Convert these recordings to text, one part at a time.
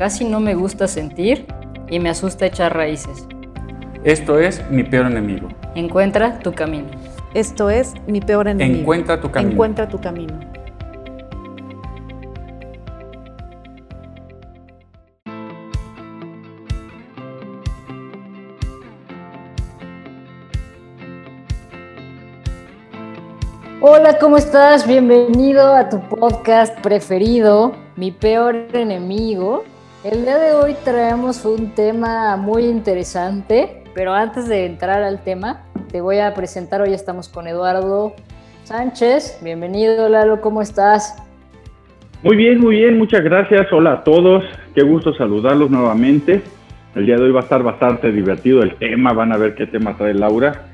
casi no me gusta sentir y me asusta echar raíces. Esto es mi peor enemigo. Encuentra tu camino. Esto es mi peor enemigo. Encuentra tu camino. Encuentra tu camino. Hola, ¿cómo estás? Bienvenido a tu podcast preferido, Mi peor enemigo. El día de hoy traemos un tema muy interesante, pero antes de entrar al tema, te voy a presentar, hoy estamos con Eduardo Sánchez. Bienvenido, Lalo, ¿cómo estás? Muy bien, muy bien, muchas gracias. Hola a todos, qué gusto saludarlos nuevamente. El día de hoy va a estar bastante divertido el tema, van a ver qué tema trae Laura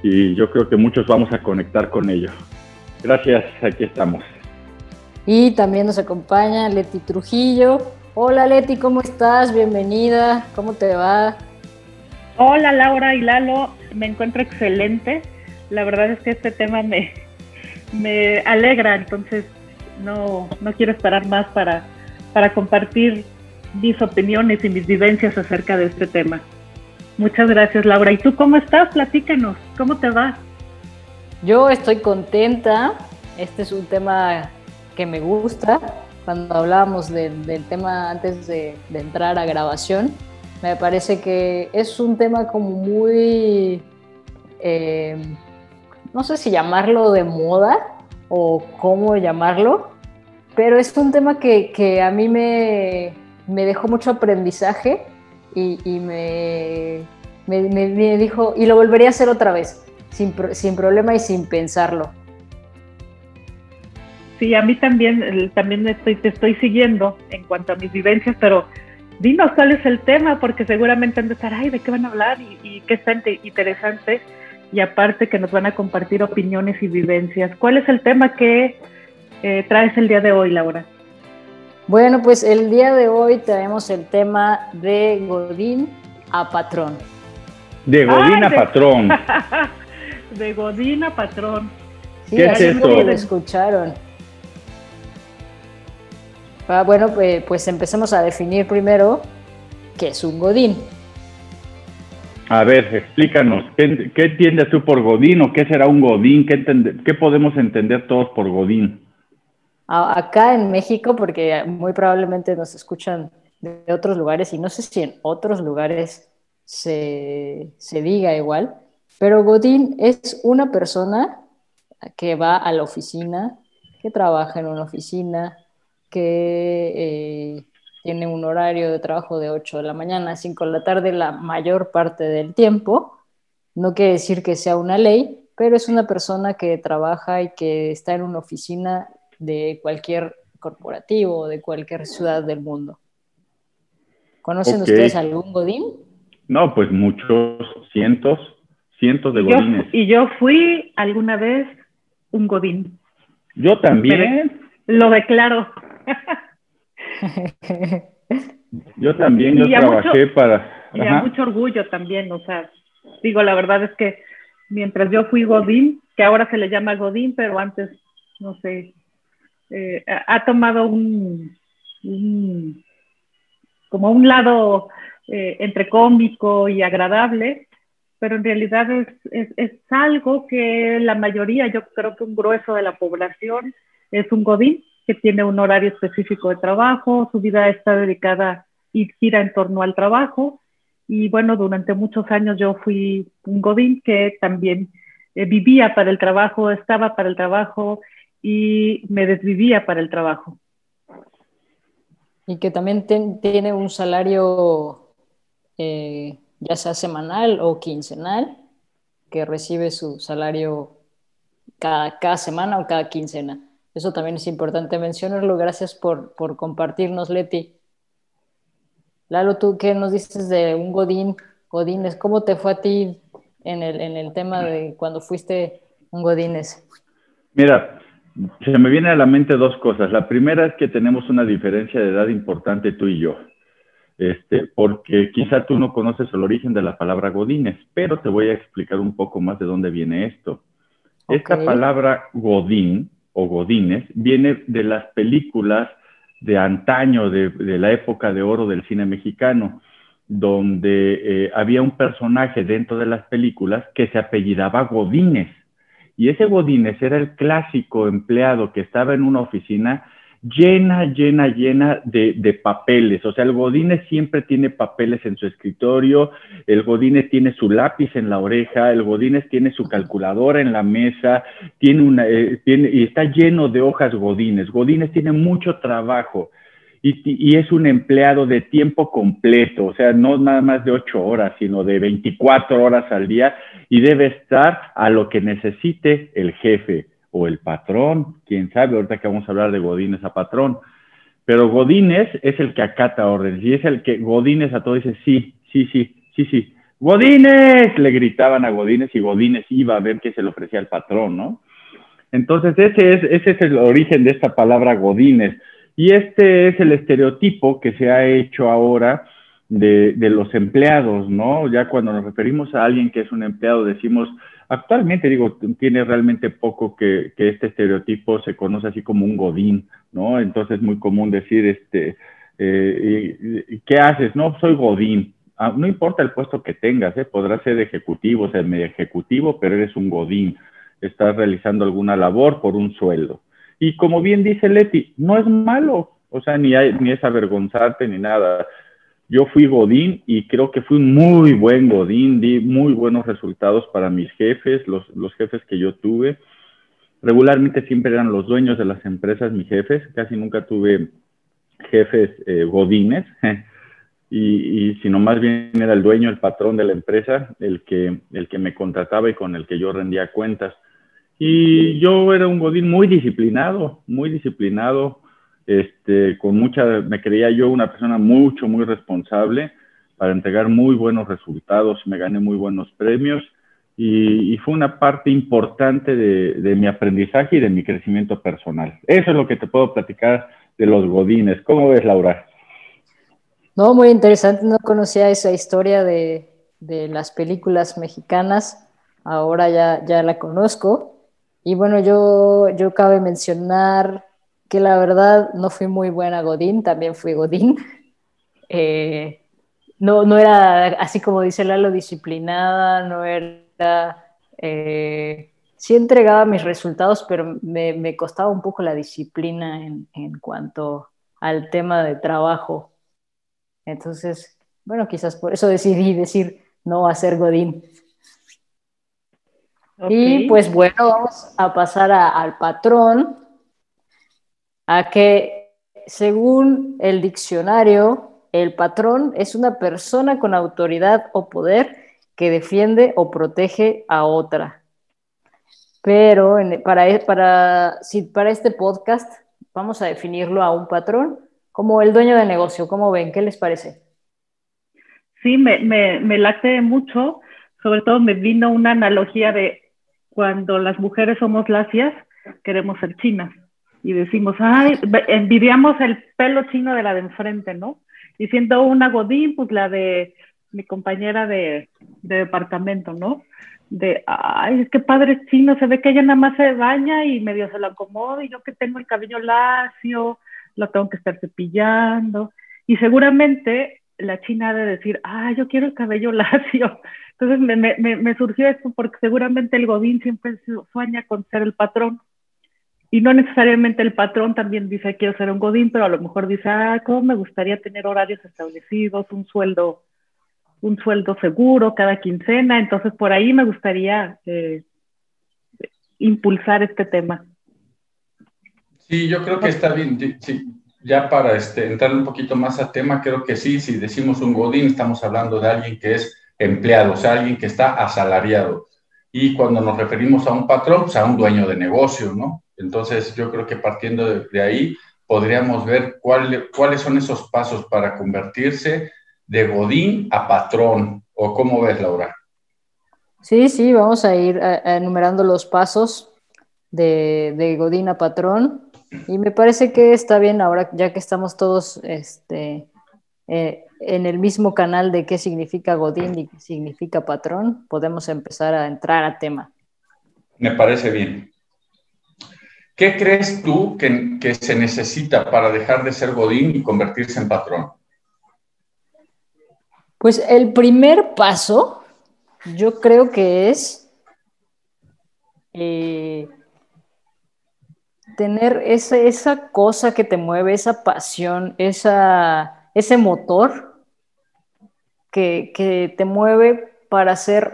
y yo creo que muchos vamos a conectar con ello. Gracias, aquí estamos. Y también nos acompaña Leti Trujillo. Hola Leti, ¿cómo estás? Bienvenida, ¿cómo te va? Hola Laura y Lalo, me encuentro excelente. La verdad es que este tema me, me alegra, entonces no, no quiero esperar más para, para compartir mis opiniones y mis vivencias acerca de este tema. Muchas gracias Laura. ¿Y tú cómo estás? Platícanos, ¿cómo te va? Yo estoy contenta, este es un tema que me gusta, cuando hablábamos del tema antes de, entrar a grabación, me parece que es un tema como muy, eh, no sé si llamarlo de moda o cómo llamarlo, pero es un tema que, a mí me, dejó mucho aprendizaje y, me, dijo, y lo volvería a hacer otra vez, sin problema y sin pensarlo. Sí, a mí también, también estoy, te estoy siguiendo en cuanto a mis vivencias, pero dinos cuál es el tema, porque seguramente han de estar, ay, ¿de qué van a hablar? Y, qué está interesante. Y aparte que nos van a compartir opiniones y vivencias. ¿Cuál es el tema que eh, traes el día de hoy, Laura? Bueno, pues el día de hoy traemos el tema de Godín a patrón. De Godín a patrón. de Godín a patrón. Sí, ¿Qué es eso? lo escucharon. Ah, bueno, pues, pues, empecemos a definir primero qué es un godín. A ver, explícanos, ¿qué, qué entiendes tú por godín o qué será un godín? ¿Qué, ¿Qué podemos entender todos por godín? Acá en México, porque muy probablemente nos escuchan de otros lugares y no sé si en otros lugares se, se diga igual, pero godín es una persona que va a la oficina, que trabaja en una oficina, que eh, tiene un horario de trabajo de 8 de la mañana a 5 de la tarde la mayor parte del tiempo. No quiere decir que sea una ley, pero es una persona que trabaja y que está en una oficina de cualquier corporativo o de cualquier ciudad del mundo. ¿Conocen ustedes algún Godín? No, pues muchos, cientos, cientos de Godines. y yo fui alguna vez un Godín. Yo también. lo declaro. Yo también, yo trabajé para... Y a mucho orgullo también, o sea, digo, la verdad es que mientras yo fui Godín, que ahora se le llama Godín, pero antes, no sé, eh, ha tomado un, como un lado eh, entre cómico y agradable, pero en realidad es, es, es, algo que la mayoría, yo creo que un grueso de la población es un godín, que tiene un horario específico de trabajo, su vida está dedicada y gira en torno al trabajo. Y bueno, durante muchos años yo fui un godín que también eh, vivía para el trabajo, estaba para el trabajo y me desvivía para el trabajo. Y que también tiene un salario eh, ya sea semanal o quincenal, que recibe su salario cada, cada semana o cada quincena. Eso también es importante mencionarlo. Gracias por, por compartirnos, Leti. Lalo, ¿tú qué nos dices de un Godín? Godínez, ¿cómo te fue a ti en el, en el tema de cuando fuiste un Godínez? Mira, se me vienen a la mente dos cosas. La primera es que tenemos una diferencia de edad importante tú y yo. Este, porque quizá tú no conoces el origen de la palabra Godínez, pero te voy a explicar un poco más de dónde viene esto. Esta palabra Godín o Godínez viene de las películas de antaño, de, la época de oro del cine mexicano, donde eh, había un personaje dentro de las películas que se apellidaba Godínez. Y ese Godínez era el clásico empleado que estaba en una oficina llena, llena, llena de, papeles. O sea, el Godínez siempre tiene papeles en su escritorio, el Godínez tiene su lápiz en la oreja, el Godínez tiene su calculadora en la mesa, tiene una, eh, tiene, y está lleno de hojas Godínez. Godínez tiene mucho trabajo. Y, y, es un empleado de tiempo completo, o sea, no nada más de ocho horas, sino de 24 horas al día y debe estar a lo que necesite el jefe o el patrón, quién sabe, ahorita que vamos a hablar de Godínez a patrón, pero Godínez es el que acata órdenes y es el que Godínez a todo dice, sí, sí, sí, sí, sí, Godínez, le gritaban a Godínez y Godínez iba a ver qué se le ofrecía al patrón, ¿no? Entonces ese es, ese es el origen de esta palabra Godínez y este es el estereotipo que se ha hecho ahora de, de los empleados, ¿no? Ya cuando nos referimos a alguien que es un empleado decimos, Actualmente, digo, tiene realmente poco que, este estereotipo se conoce así como un godín, ¿no? Entonces es muy común decir, este, eh, ¿qué haces? No, soy godín. Ah, no importa el puesto que tengas, ¿eh? podrás ser ejecutivo, ser medio ejecutivo, pero eres un godín. Estás realizando alguna labor por un sueldo. Y como bien dice Leti, no es malo, o sea, ni, hay, ni es avergonzarte ni nada. Yo fui Godín y creo que fui muy buen Godín, di muy buenos resultados para mis jefes, los, jefes que yo tuve. Regularmente siempre eran los dueños de las empresas mis jefes, casi nunca tuve jefes eh, Godines, y, y, sino más bien era el dueño, el patrón de la empresa, el que, el que me contrataba y con el que yo rendía cuentas. Y yo era un Godín muy disciplinado, muy disciplinado, este, con mucha, me creía yo una persona mucho, muy responsable para entregar muy buenos resultados, me gané muy buenos premios y, fue una parte importante de, mi aprendizaje y de mi crecimiento personal. Eso es lo que te puedo platicar de los godines. ¿Cómo ves, Laura? No, muy interesante, no conocía esa historia de, de las películas mexicanas, ahora ya, ya la conozco. Y bueno, yo, yo cabe mencionar que la verdad no fui muy buena Godín, también fui Godín. Eh, no, no era, así como dice Lalo, disciplinada, no era... Eh, sí entregaba mis resultados, pero me, costaba un poco la disciplina en, cuanto al tema de trabajo. Entonces, bueno, quizás por eso decidí decir no a ser Godín. Y pues bueno, vamos a pasar al patrón a que según el diccionario, el patrón es una persona con autoridad o poder que defiende o protege a otra. Pero para, para, si, para este podcast vamos a definirlo a un patrón como el dueño de negocio. ¿Cómo ven? ¿Qué les parece? Sí, me, me, me late mucho. Sobre todo me vino una analogía de cuando las mujeres somos lacias, queremos ser chinas y decimos, ay, envidiamos el pelo chino de la de enfrente, ¿no? Y siendo una godín, pues la de mi compañera de, departamento, ¿no? De, ay, qué padre chino, se ve que ella nada más se baña y medio se lo acomoda y yo que tengo el cabello lacio, lo tengo que estar cepillando. Y seguramente la china ha de decir, ah, yo quiero el cabello lacio. Entonces me, me, me surgió esto porque seguramente el godín siempre sueña con ser el patrón y no necesariamente el patrón también dice quiero ser un godín, pero a lo mejor dice, ah, cómo me gustaría tener horarios establecidos, un sueldo, un sueldo seguro cada quincena, entonces por ahí me gustaría eh, impulsar este tema. Sí, yo creo que está bien. ya para este, entrar un poquito más al tema, creo que sí, si decimos un godín, estamos hablando de alguien que es empleado, o sea, alguien que está asalariado. Y cuando nos referimos a un patrón, pues a un dueño de negocio, ¿no? Entonces, yo creo que partiendo de, ahí, podríamos ver cuáles son esos pasos para convertirse de Godín a patrón. ¿O cómo ves, Laura? Sí, sí, vamos a ir enumerando los pasos de, de Godín a patrón. Y me parece que está bien ahora, ya que estamos todos este, eh, en el mismo canal de qué significa Godín y qué significa patrón, podemos empezar a entrar a tema. Me parece bien. ¿Qué crees tú que, se necesita para dejar de ser Godín y convertirse en patrón? Pues el primer paso, yo creo que es eh, tener esa, esa cosa que te mueve, esa pasión, esa, ese motor que, que te mueve para hacer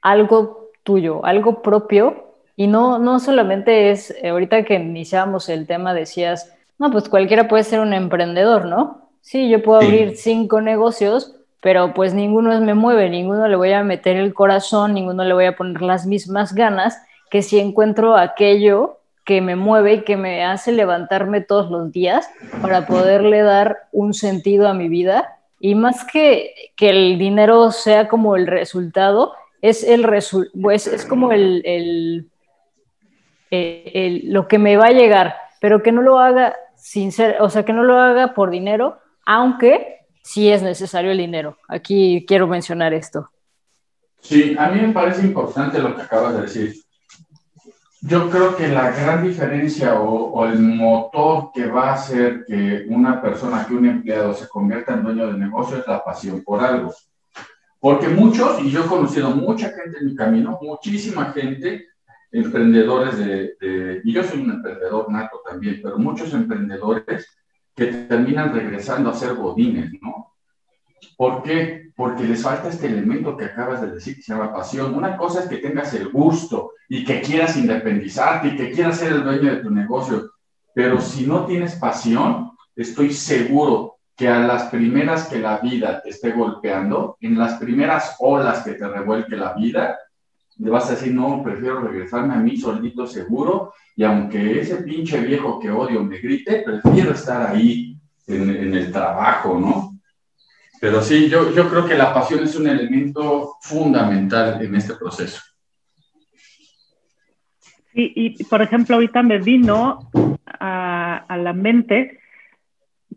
algo tuyo, algo propio. Y no, no solamente es, eh, ahorita que iniciamos el tema decías, no, pues cualquiera puede ser un emprendedor, ¿no? Sí, yo puedo abrir cinco negocios, pero pues ninguno me mueve, ninguno le voy a meter el corazón, ninguno le voy a poner las mismas ganas que si encuentro aquello que me mueve y que me hace levantarme todos los días para poderle dar un sentido a mi vida. Y más que que el dinero sea como el resultado, es, el pues es como el, el, eh, el, lo que me va a llegar, pero que no lo haga sin ser, o sea, que no lo haga por dinero, aunque sí es necesario el dinero. Aquí quiero mencionar esto. Sí, a mí me parece importante lo que acabas de decir. Yo creo que la gran diferencia o, el motor que va a hacer que una persona, que un empleado se convierta en dueño de negocio es la pasión por algo. Porque muchos, y yo he conocido mucha gente en mi camino, muchísima gente, emprendedores de, y yo soy un emprendedor nato también, pero muchos emprendedores que terminan regresando a ser godines, ¿no? ¿Por qué? Porque les falta este elemento que acabas de decir que se llama pasión. Una cosa es que tengas el gusto y que quieras independizarte y que quieras ser el dueño de tu negocio, pero si no tienes pasión, estoy seguro que a las primeras que la vida te esté golpeando, en las primeras olas que te revuelque la vida, le vas a decir, no, prefiero regresarme a mí solito seguro y aunque ese pinche viejo que odio me grite, prefiero estar ahí en, en el trabajo, ¿no? Pero sí, yo, yo creo que la pasión es un elemento fundamental en este proceso. Sí, y por ejemplo, ahorita me vino a, a la mente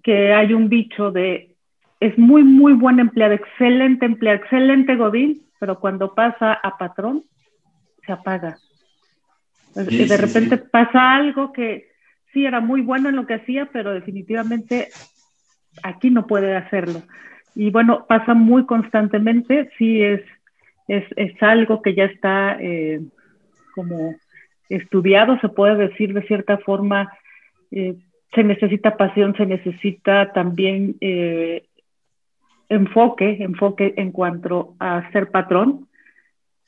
que hay un bicho de, es muy, muy buen empleado, excelente empleado, excelente Godín, pero cuando pasa a patrón, se apaga. y de repente pasa algo que sí era muy bueno en lo que hacía, pero definitivamente aquí no puede hacerlo. Y bueno, pasa muy constantemente, sí es, es, es algo que ya está eh, como estudiado, se puede decir de cierta forma, eh, se necesita pasión, se necesita también eh, enfoque, enfoque en cuanto a ser patrón.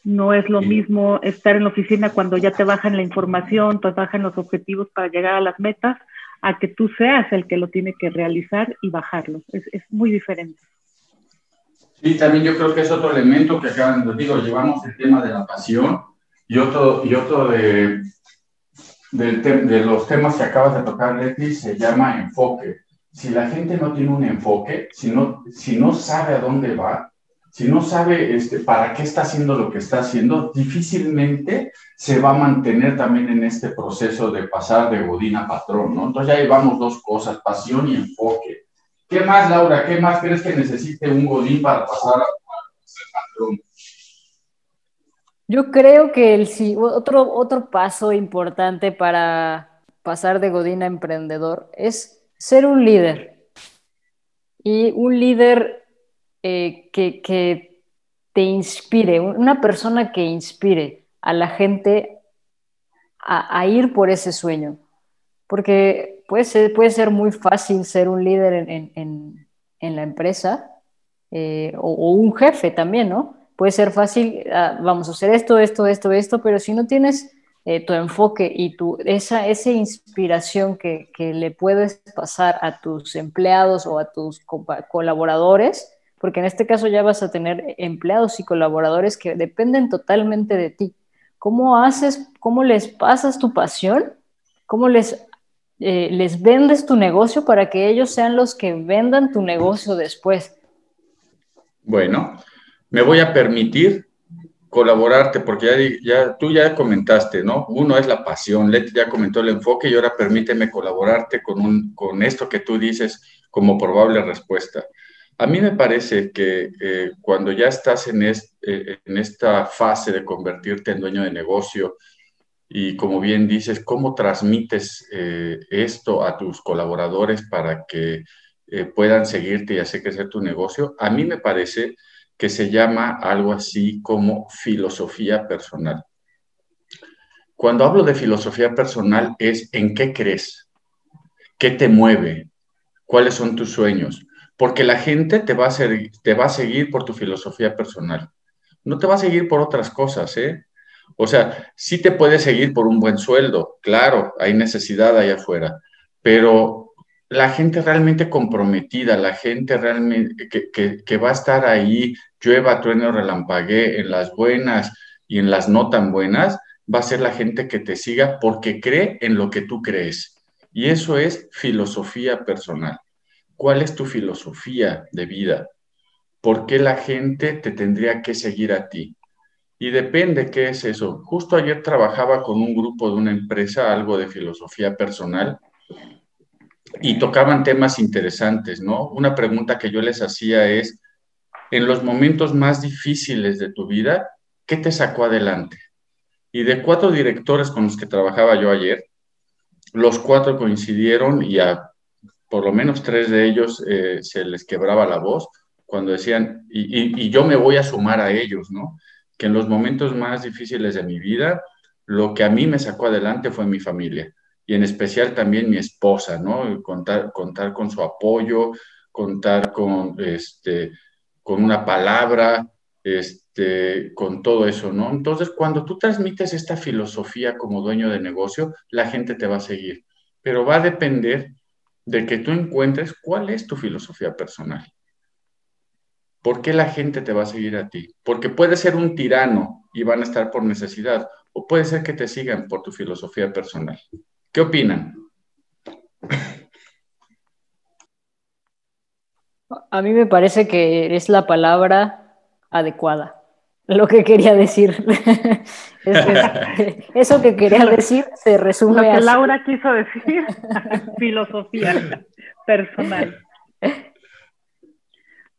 No es lo mismo estar en la oficina cuando ya te bajan la información, te bajan los objetivos para llegar a las metas, a que tú seas el que lo tiene que realizar y bajarlo. Es, es muy diferente. Sí, también yo creo que es otro elemento que acaban de digo, llevamos el tema de la pasión y otro, y otro de, de los temas que acabas de tocar, Leti, se llama enfoque. Si la gente no tiene un enfoque, si no, si no sabe a dónde va, si no sabe este, para qué está haciendo lo que está haciendo, difícilmente se va a mantener también en este proceso de pasar de godín a patrón, ¿no? Entonces ya llevamos dos cosas, pasión y enfoque. ¿Qué más, Laura? ¿Qué más crees que necesite un godín para pasar a ser patrón? Yo creo que el, otro, otro paso importante para pasar de godín a emprendedor es ser un líder. Y un líder eh, que, te inspire, una persona que inspire a la gente a, ir por ese sueño. Porque puede ser, puede ser muy fácil ser un líder en, la empresa eh, o, un jefe también, ¿no? Puede ser fácil, ah, vamos a hacer esto, esto, esto, esto, pero si no tienes eh, tu enfoque y tu, esa, esa inspiración que, que, le puedes pasar a tus empleados o a tus colaboradores, porque en este caso ya vas a tener empleados y colaboradores que dependen totalmente de ti. ¿Cómo haces, cómo les pasas tu pasión? ¿Cómo les eh, les vendes tu negocio para que ellos sean los que vendan tu negocio después. Bueno, me voy a permitir colaborarte, porque ya, ya, tú ya comentaste, ¿no? Uno es la pasión, Leti ya comentó el enfoque y ahora permíteme colaborarte con, un, con esto que tú dices como probable respuesta. A mí me parece que eh, cuando ya estás en, eh, en esta fase de convertirte en dueño de negocio y como bien dices, cómo transmites eh, esto a tus colaboradores para que puedan seguirte y hacer crecer tu negocio, a mí me parece que se llama algo así como filosofía personal. Cuando hablo de filosofía personal es en qué crees, qué te mueve, cuáles son tus sueños, porque la gente te va a, te va a seguir por tu filosofía personal. No te va a seguir por otras cosas, ¿eh? O sea, sí te puede seguir por un buen sueldo, claro, hay necesidad allá afuera, pero la gente realmente comprometida, la gente realmente que, va a estar ahí, llueva, trueno, relampaguee, en las buenas y en las no tan buenas, va a ser la gente que te siga porque cree en lo que tú crees. Y eso es filosofía personal. ¿Cuál es tu filosofía de vida? ¿Por qué la gente te tendría que seguir a ti? Y depende qué es eso. Justo ayer trabajaba con un grupo de una empresa, algo de filosofía personal, y tocaban temas interesantes, ¿no? Una pregunta que yo les hacía es, en los momentos más difíciles de tu vida, ¿qué te sacó adelante? Y de cuatro directores con los que trabajaba yo ayer, los cuatro coincidieron y a por lo menos tres de ellos eh, se les quebraba la voz cuando decían, y, y yo me voy a sumar a ellos, ¿no? Que en los momentos más difíciles de mi vida, lo que a mí me sacó adelante fue mi familia y en especial también mi esposa, ¿no? Contar, contar con su apoyo, contar con, este, con una palabra, este, con todo eso, ¿no? Entonces, cuando tú transmites esta filosofía como dueño de negocio, la gente te va a seguir, pero va a depender de que tú encuentres cuál es tu filosofía personal. ¿Por qué la gente te va a seguir a ti? Porque puede ser un tirano y van a estar por necesidad, o puede ser que te sigan por tu filosofía personal. ¿Qué opinan? A mí me parece que es la palabra adecuada. Lo que quería decir. eso que quería decir se resume Lo que Laura quiso decir, filosofía personal.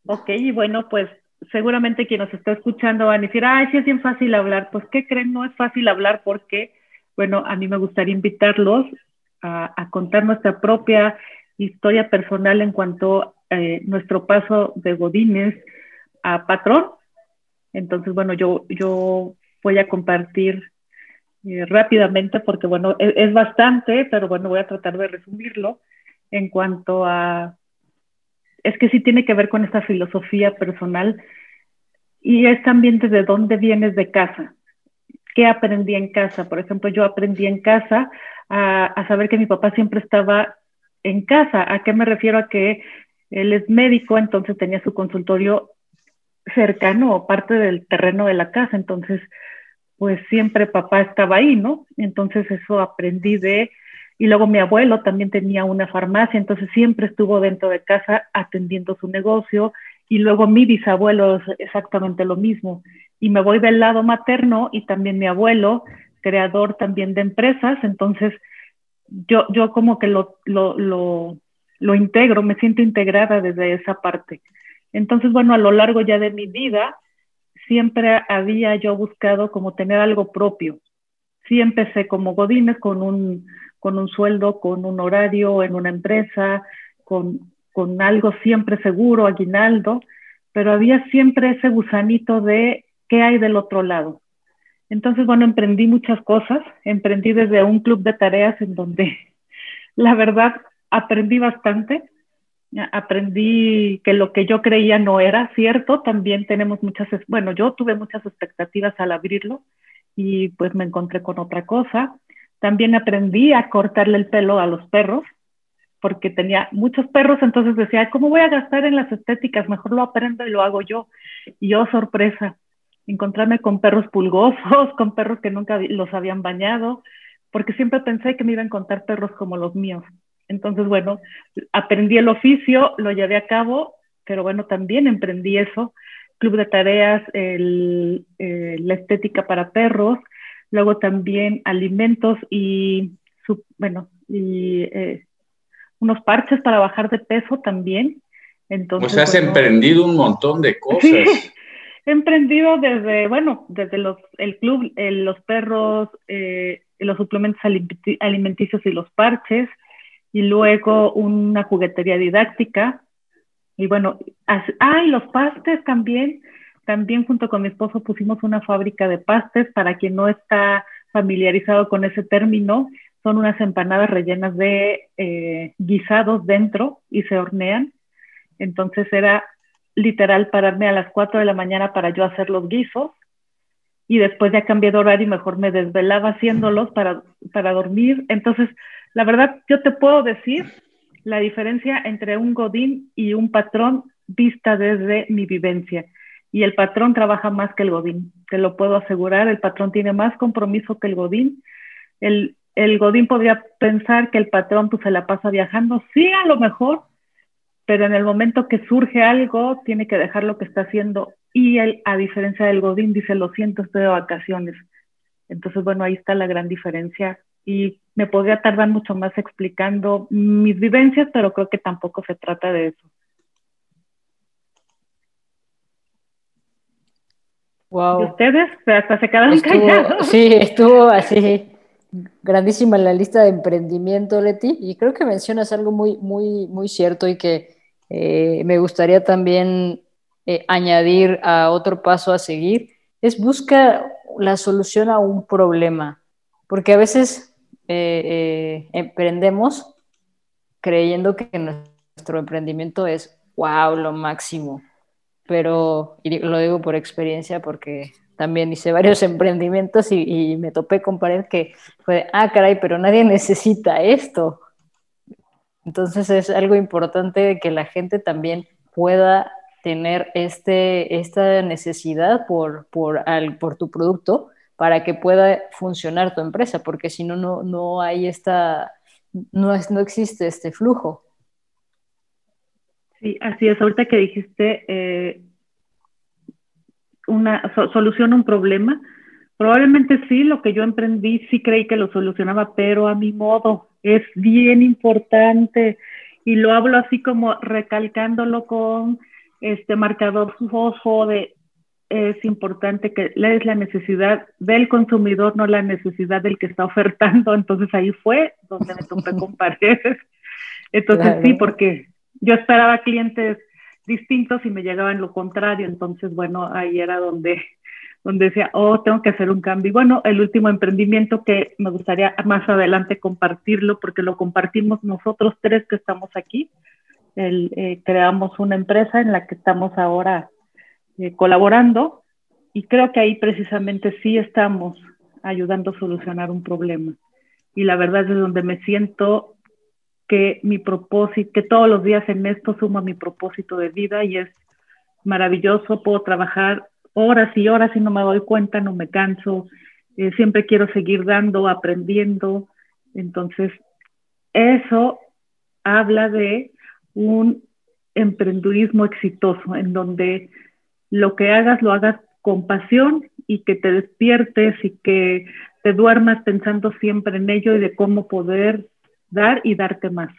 Ok, y bueno, pues seguramente quien nos está escuchando van a decir, ay, sí es bien fácil hablar. Pues, ¿qué creen? No es fácil hablar porque bueno, a mí me gustaría invitarlos a, contar nuestra propia historia personal en cuanto a eh, nuestro paso de Godínez a patrón. Entonces, bueno, yo, yo voy a compartir eh, rápidamente porque, bueno, es, es, bastante, pero bueno, voy a tratar de resumirlo en cuanto a... Es que sí tiene que ver con esta filosofía personal y es también desde dónde vienes de casa. ¿Qué aprendí en casa? Por ejemplo, yo aprendí en casa a, saber que mi papá siempre estaba en casa. ¿A qué me refiero? A que él es médico, entonces tenía su consultorio cercano o parte del terreno de la casa. Entonces, pues siempre papá estaba ahí, ¿no? Entonces eso aprendí de... Y luego mi abuelo también tenía una farmacia, entonces siempre estuvo dentro de casa atendiendo su negocio. Y luego mi bisabuelo es exactamente lo mismo y me voy del lado materno y también mi abuelo, creador también de empresas, entonces yo, yo como que lo, lo, lo, lo integro, me siento integrada desde esa parte. Entonces, bueno, a lo largo ya de mi vida, siempre había yo buscado como tener algo propio. Sí empecé como Godines con un, con un sueldo, con un horario en una empresa, con, con algo siempre seguro, aguinaldo, pero había siempre ese gusanito de ¿qué hay del otro lado? Entonces, bueno, emprendí muchas cosas. Emprendí desde un club de tareas en donde, la verdad, aprendí bastante. Aprendí que lo que yo creía no era cierto. También tenemos muchas, bueno, yo tuve muchas expectativas al abrirlo y pues me encontré con otra cosa. También aprendí a cortarle el pelo a los perros porque tenía muchos perros, entonces decía, ¿cómo voy a gastar en las estéticas? Mejor lo aprendo y lo hago yo. Y yo, sorpresa, encontrarme con perros pulgosos, con perros que nunca los habían bañado, porque siempre pensé que me iban a encontrar perros como los míos. Entonces, bueno, aprendí el oficio, lo llevé a cabo, pero bueno, también emprendí eso, club de tareas, el, eh, la estética para perros, luego también alimentos y, bueno, y eh, unos parches para bajar de peso también. Entonces, pues has emprendido un montón de cosas. he emprendido desde, bueno, desde los, el club, los perros, eh, los suplementos alimenticios y los parches, y luego una juguetería didáctica. Y bueno, ah, y los pastes también. También junto con mi esposo pusimos una fábrica de pastes. Para quien no está familiarizado con ese término, son unas empanadas rellenas de eh, guisados dentro y se hornean. Entonces era literal pararme a las 4 de la mañana para yo hacer los guisos y después ya cambié de horario y mejor me desvelaba haciéndolos para, para dormir. Entonces, la verdad, yo te puedo decir la diferencia entre un godín y un patrón vista desde mi vivencia. Y el patrón trabaja más que el godín, te lo puedo asegurar, el patrón tiene más compromiso que el godín. El, el godín podría pensar que el patrón pues se la pasa viajando, sí, a lo mejor, pero en el momento que surge algo, tiene que dejar lo que está haciendo. Y él, a diferencia del Godín, dice, lo siento, estoy de vacaciones. Entonces, bueno, ahí está la gran diferencia. Y me podría tardar mucho más explicando mis vivencias, pero creo que tampoco se trata de eso. Wow. ¿Y ustedes? Hasta se quedaron callados. Sí, estuvo así grandísima la lista de emprendimiento, Leti, y creo que mencionas algo muy, muy, muy cierto y que eh, me gustaría también eh, añadir a otro paso a seguir, es buscar la solución a un problema, porque a veces eh, emprendemos creyendo que nuestro emprendimiento es, wow, lo máximo, pero, y lo digo por experiencia porque también hice varios emprendimientos y, me topé con pared que fue, ah, caray, pero nadie necesita esto. Entonces es algo importante que la gente también pueda tener este, esta necesidad por, por, por tu producto para que pueda funcionar tu empresa, porque si no, no, hay esta, no, es, no existe este flujo. Sí, así es. Ahorita que dijiste, eh, una soluciona un problema. Probablemente sí, lo que yo emprendí sí creí que lo solucionaba, pero a mi modo es bien importante y lo hablo así como recalcándolo con este marcador fosfo de es importante que lees la necesidad del consumidor, no la necesidad del que está ofertando. Entonces ahí fue donde me topé con paredes. Entonces sí, porque yo esperaba clientes distintos y me llegaban lo contrario. Entonces, bueno, ahí era donde, donde decía, oh, tengo que hacer un cambio. Y bueno, el último emprendimiento que me gustaría más adelante compartirlo, porque lo compartimos nosotros tres que estamos aquí. El, eh, creamos una empresa en la que estamos ahora eh, colaborando y creo que ahí precisamente sí estamos ayudando a solucionar un problema. Y la verdad es donde me siento que mi propósito, que todos los días en esto suma mi propósito de vida y es maravilloso, puedo trabajar horas y horas y no me doy cuenta, no me canso, eh, siempre quiero seguir dando, aprendiendo, entonces eso habla de un emprendurismo exitoso, en donde lo que hagas lo hagas con pasión y que te despiertes y que te duermas pensando siempre en ello y de cómo poder dar y darte más.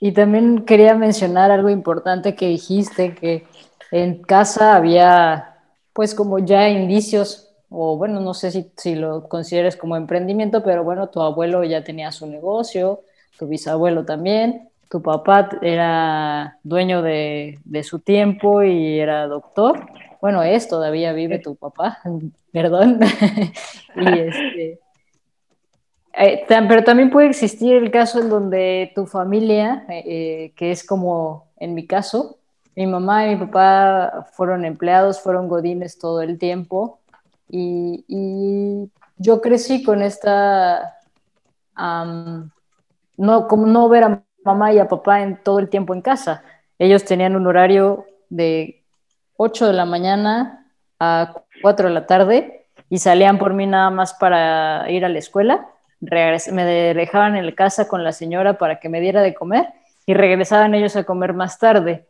Y, también quería mencionar algo importante que dijiste, que en casa había pues como ya indicios, o bueno, no sé si, si lo consideres como emprendimiento, pero bueno, tu abuelo ya tenía su negocio, tu bisabuelo también, tu papá era dueño de, de, su tiempo y era doctor. Bueno, es, todavía vive tu papá, perdón. este, eh, pero también puede existir el caso en donde tu familia, eh, eh, que es como en mi caso, mi mamá y mi papá fueron empleados, fueron godines todo el tiempo y, yo crecí con esta, no, como no ver a mamá y a papá en todo el tiempo en casa. Ellos tenían un horario de 8 de la mañana a 4 de la tarde y salían por mí nada más para ir a la escuela. me dejaban en la casa con la señora para que me diera de comer y regresaban ellos a comer más tarde.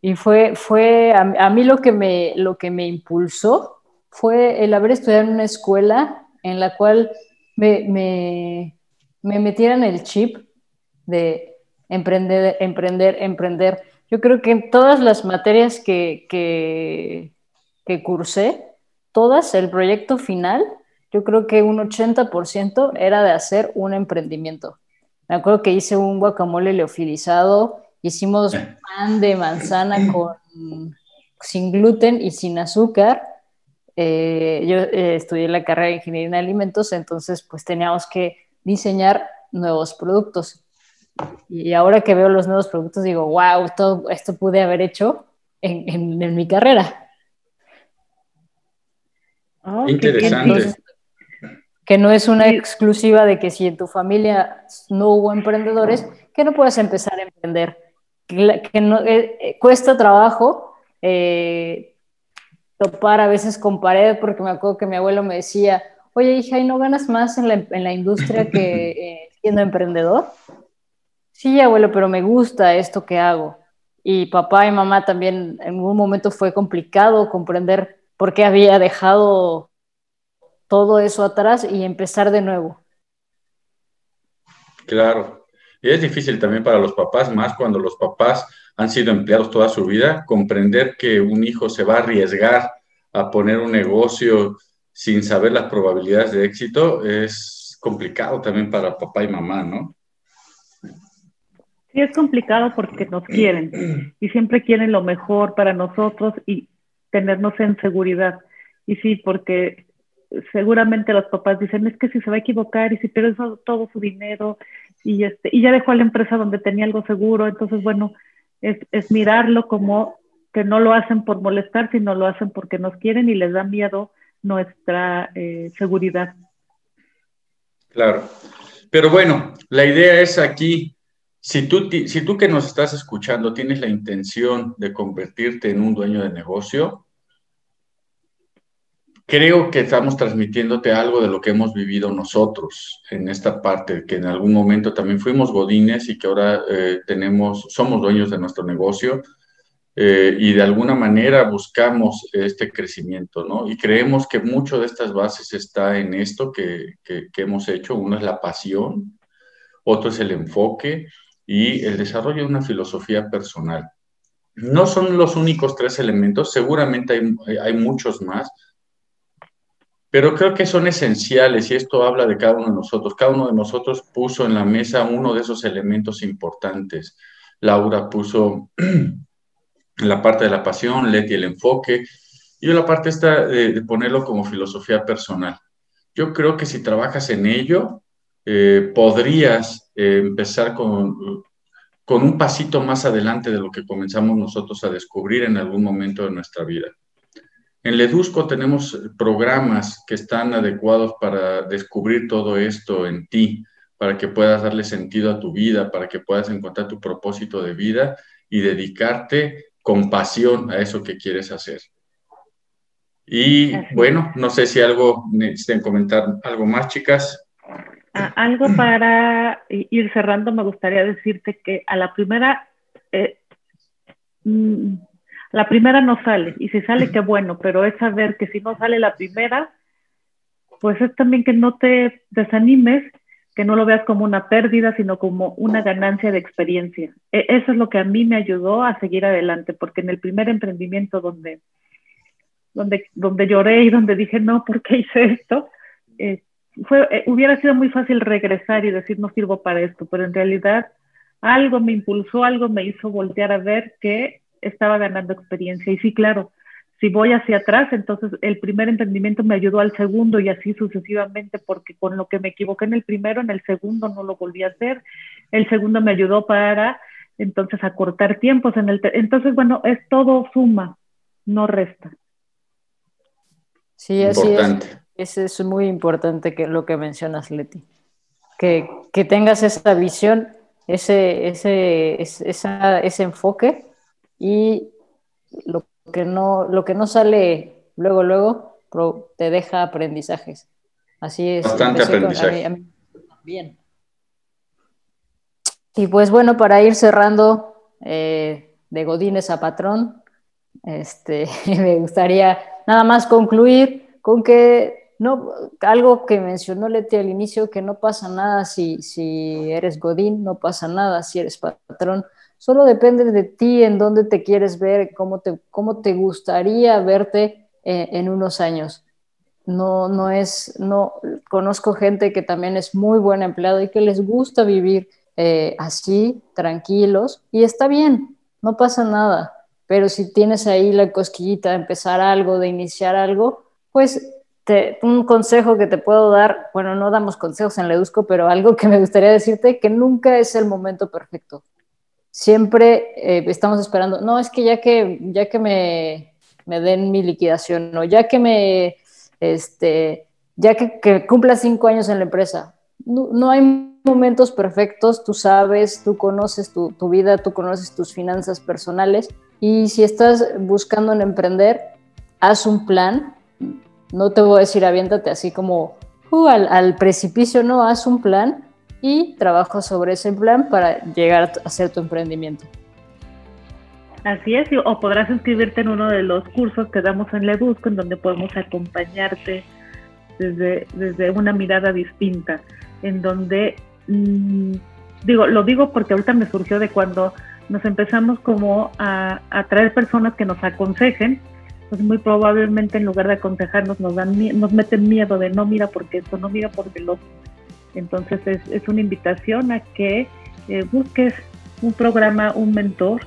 Y fue, fue a, mí lo que, me, lo que me impulsó fue el haber estudiado en una escuela en la cual me, me, me metieran el chip de emprender, emprender, emprender. Yo creo que en todas las materias que, que, que cursé, todas, el proyecto final, yo creo que un 80% era de hacer un emprendimiento. Me acuerdo que hice un guacamole leofilizado, hicimos pan de manzana con, sin gluten y sin azúcar. Eh, yo eh, estudié la carrera de ingeniería en alimentos, entonces pues teníamos que diseñar nuevos productos. Y ahora que veo los nuevos productos digo, wow, todo esto pude haber hecho en, en mi carrera. Interesante. Que, no es una exclusiva de que si en tu familia no hubo emprendedores, que no puedes empezar a emprender. Que, no, eh, eh, cuesta trabajo eh, topar a veces con pared, porque me acuerdo que mi abuelo me decía, oye hija, ¿y no ganas más en la, en la industria que siendo emprendedor? Sí, abuelo, pero me gusta esto que hago. Y papá y mamá también en un momento fue complicado comprender porque había dejado todo eso atrás y empezar de nuevo. Claro, y es difícil también para los papás, más cuando los papás han sido empleados toda su vida, comprender que un hijo se va a arriesgar a poner un negocio sin saber las probabilidades de éxito es complicado también para papá y mamá, ¿no? Sí, es complicado porque nos quieren y siempre quieren lo mejor para nosotros y tenernos en seguridad. Y sí, porque seguramente los papás dicen, es que si se va a equivocar y si pierde todo su dinero y, este, y ya dejó a la empresa donde tenía algo seguro, entonces, bueno, es, es mirarlo como que no lo hacen por molestar, sino lo hacen porque nos quieren y les da miedo nuestra eh, seguridad. Claro. Pero bueno, la idea es aquí si tú, que nos estás escuchando tienes la intención de convertirte en un dueño de negocio, creo que estamos transmitiéndote algo de lo que hemos vivido nosotros en esta parte, que en algún momento también fuimos godines y que ahora eh, tenemos, somos dueños de nuestro negocio eh, y de alguna manera buscamos este crecimiento, ¿no? Y creemos que mucho de estas bases está en esto que hemos hecho. Uno es la pasión, otro es el enfoque y el desarrollo de una filosofía personal. No son los únicos tres elementos, seguramente hay, hay muchos más, pero creo que son esenciales y esto habla de cada uno de nosotros. Cada uno de nosotros puso en la mesa uno de esos elementos importantes. Laura puso la parte de la pasión, Leti el enfoque, y la parte esta de, ponerlo como filosofía personal. Yo creo que si trabajas en ello, eh, podrías eh, empezar con, con un pasito más adelante de lo que comenzamos nosotros a descubrir en algún momento de nuestra vida. En Ledusco tenemos programas que están adecuados para descubrir todo esto en ti, para que puedas darle sentido a tu vida, para que puedas encontrar tu propósito de vida y dedicarte con pasión a eso que quieres hacer. Y bueno, no sé si algo necesitan comentar algo más, chicas algo para ir cerrando, me gustaría decirte que a la primera, eh, mm, la primera no sale, y si sale, qué bueno, pero es saber que si no sale la primera, pues es también que no te desanimes, que no lo veas como una pérdida, sino como una ganancia de experiencia. E, eso es lo que a mí me ayudó a seguir adelante, porque en el primer emprendimiento donde, donde, donde lloré y donde dije, no, ¿por qué hice esto? Eh, fue, eh, hubiera sido muy fácil regresar y decir no sirvo para esto, pero en realidad algo me impulsó, algo me hizo voltear a ver que estaba ganando experiencia. Y sí, claro, si voy hacia atrás, entonces el primer emprendimiento me ayudó al segundo y así sucesivamente, porque con lo que me equivoqué en el primero, en el segundo no lo volví a hacer. El segundo me ayudó para entonces acortar tiempos. En el entonces, bueno, es todo suma, no resta. Sí, así es. Eso es muy importante que lo que mencionas, Leti. Que, que tengas esa visión, ese, ese, ese enfoque y lo que, no, lo que no sale luego, luego, te deja aprendizajes. Así es. Bastante aprendizaje. bien. Y pues bueno, para ir cerrando eh, de Godines a Patrón, este, me gustaría nada más concluir con que no, algo que mencionó Leti al inicio, que no pasa nada si, si eres Godín, no pasa nada si eres patrón, solo depende de ti en dónde te quieres ver, cómo te, cómo te gustaría verte eh, en unos años. No, no es, no, conozco gente que también es muy buen empleado y que les gusta vivir eh, así, tranquilos, y está bien, no pasa nada. Pero si tienes ahí la cosquillita de empezar algo, de iniciar algo, pues un consejo que te puedo dar, bueno, no damos consejos en Ledusco, pero algo que me gustaría decirte, que nunca es el momento perfecto. Siempre eh, estamos esperando, no, es que ya que, ya que me, me den mi liquidación, o ya que me, este, ya que, que cumpla cinco años en la empresa, no, hay momentos perfectos, tú sabes, tú conoces tu, tu vida, tú conoces tus finanzas personales, y si estás buscando en emprender, haz un plan, no te voy a decir aviéntate así como uh, al, precipicio, no, haz un plan y trabaja sobre ese plan para llegar a hacer tu emprendimiento. Así es, o podrás inscribirte en uno de los cursos que damos en Ledusco, en donde podemos acompañarte desde, desde una mirada distinta, en donde, mm, digo, lo digo porque ahorita me surgió de cuando nos empezamos como a, a traer personas que nos aconsejen, pues muy probablemente en lugar de aconsejarnos nos dan nos meten miedo de no mira porque esto, no mira porque lo. Entonces es, es una invitación a que eh, busques un programa, un mentor,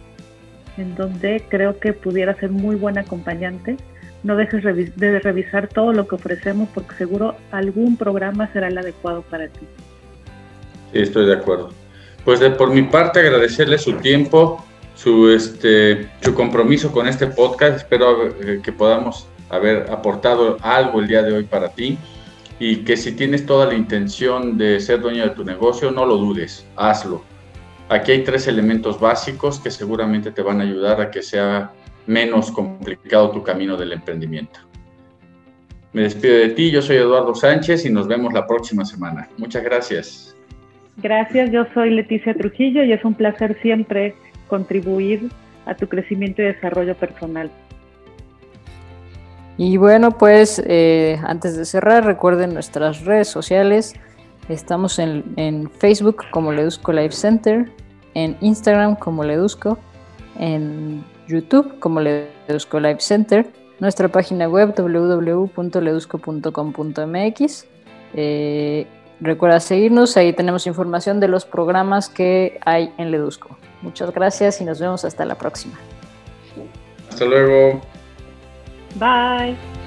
en donde creo que pudiera ser muy buen acompañante. No dejes de revisar todo lo que ofrecemos porque seguro algún programa será el adecuado para ti. Sí, estoy de acuerdo. Pues de, por mi parte agradecerle su tiempo, su, este, su compromiso con este podcast. Espero eh, que podamos haber aportado algo el día de hoy para ti y que si tienes toda la intención de ser dueño de tu negocio, no lo dudes, hazlo. Aquí hay tres elementos básicos que seguramente te van a ayudar a que sea menos complicado tu camino del emprendimiento. Me despido de ti, yo soy Eduardo Sánchez y nos vemos la próxima semana. Muchas gracias. Gracias, yo soy Leticia Trujillo y es un placer siempre contribuir a tu crecimiento y desarrollo personal. Y bueno, pues eh, antes de cerrar, recuerden nuestras redes sociales. Estamos en, Facebook como Ledusco Life Center, en Instagram como Ledusco, en YouTube como Ledusco Life Center, nuestra página web www.ledusco.com.mx. Eh, recuerda seguirnos, ahí tenemos información de los programas que hay en Ledusco. Muchas gracias y nos vemos hasta la próxima. Hasta luego. Bye.